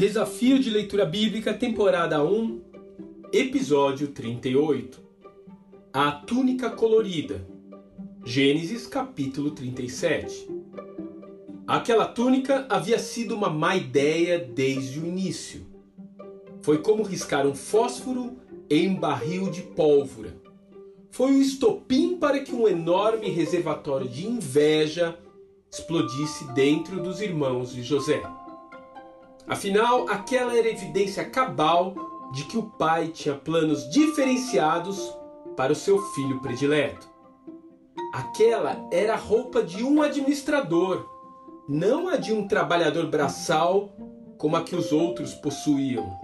Desafio de Leitura Bíblica, temporada 1, episódio 38. A túnica colorida. Gênesis capítulo 37. Aquela túnica havia sido uma má ideia desde o início. Foi como riscar um fósforo em um barril de pólvora. Foi o estopim para que um enorme reservatório de inveja explodisse dentro dos irmãos de José. Afinal, aquela era evidência cabal de que o pai tinha planos diferenciados para o seu filho predileto. Aquela era a roupa de um administrador, não a de um trabalhador braçal como a que os outros possuíam.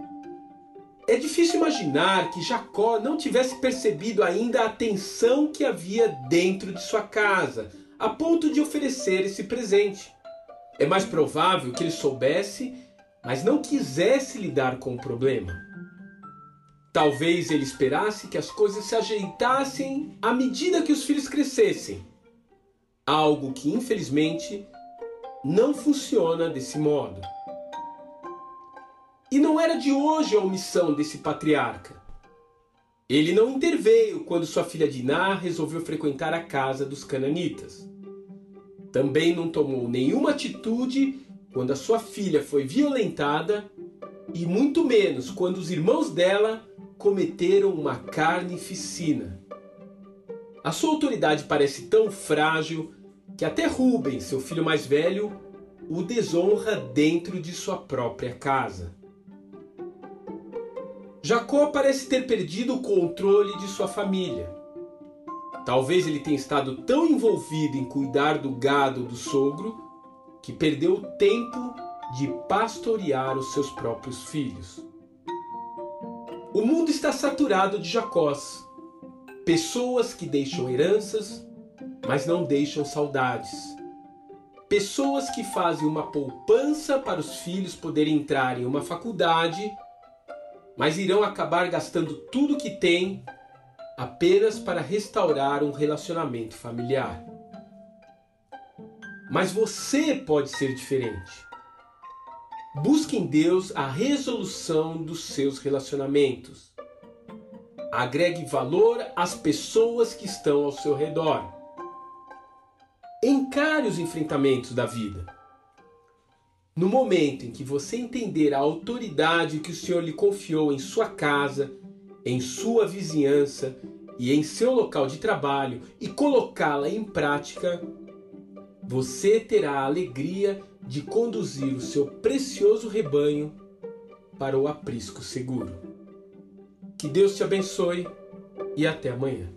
É difícil imaginar que Jacó não tivesse percebido ainda a tensão que havia dentro de sua casa, a ponto de oferecer esse presente. É mais provável que ele soubesse, mas não quisesse lidar com o problema. Talvez ele esperasse que as coisas se ajeitassem à medida que os filhos crescessem. Algo que, infelizmente, não funciona desse modo. E não era de hoje a omissão desse patriarca. Ele não interveio quando sua filha Diná resolveu frequentar a casa dos cananitas. Também não tomou nenhuma atitude quando a sua filha foi violentada e muito menos quando os irmãos dela cometeram uma carnificina. A sua autoridade parece tão frágil que até Rubens, seu filho mais velho, o desonra dentro de sua própria casa. Jacó parece ter perdido o controle de sua família. Talvez ele tenha estado tão envolvido em cuidar do gado do sogro que perdeu o tempo de pastorear os seus próprios filhos. O mundo está saturado de Jacós, pessoas que deixam heranças, mas não deixam saudades. Pessoas que fazem uma poupança para os filhos poderem entrar em uma faculdade mas irão acabar gastando tudo que têm apenas para restaurar um relacionamento familiar. Mas você pode ser diferente. Busque em Deus a resolução dos seus relacionamentos. Agregue valor às pessoas que estão ao seu redor. Encare os enfrentamentos da vida. No momento em que você entender a autoridade que o Senhor lhe confiou em sua casa, em sua vizinhança e em seu local de trabalho e colocá-la em prática, você terá a alegria de conduzir o seu precioso rebanho para o aprisco seguro. Que Deus te abençoe e até amanhã.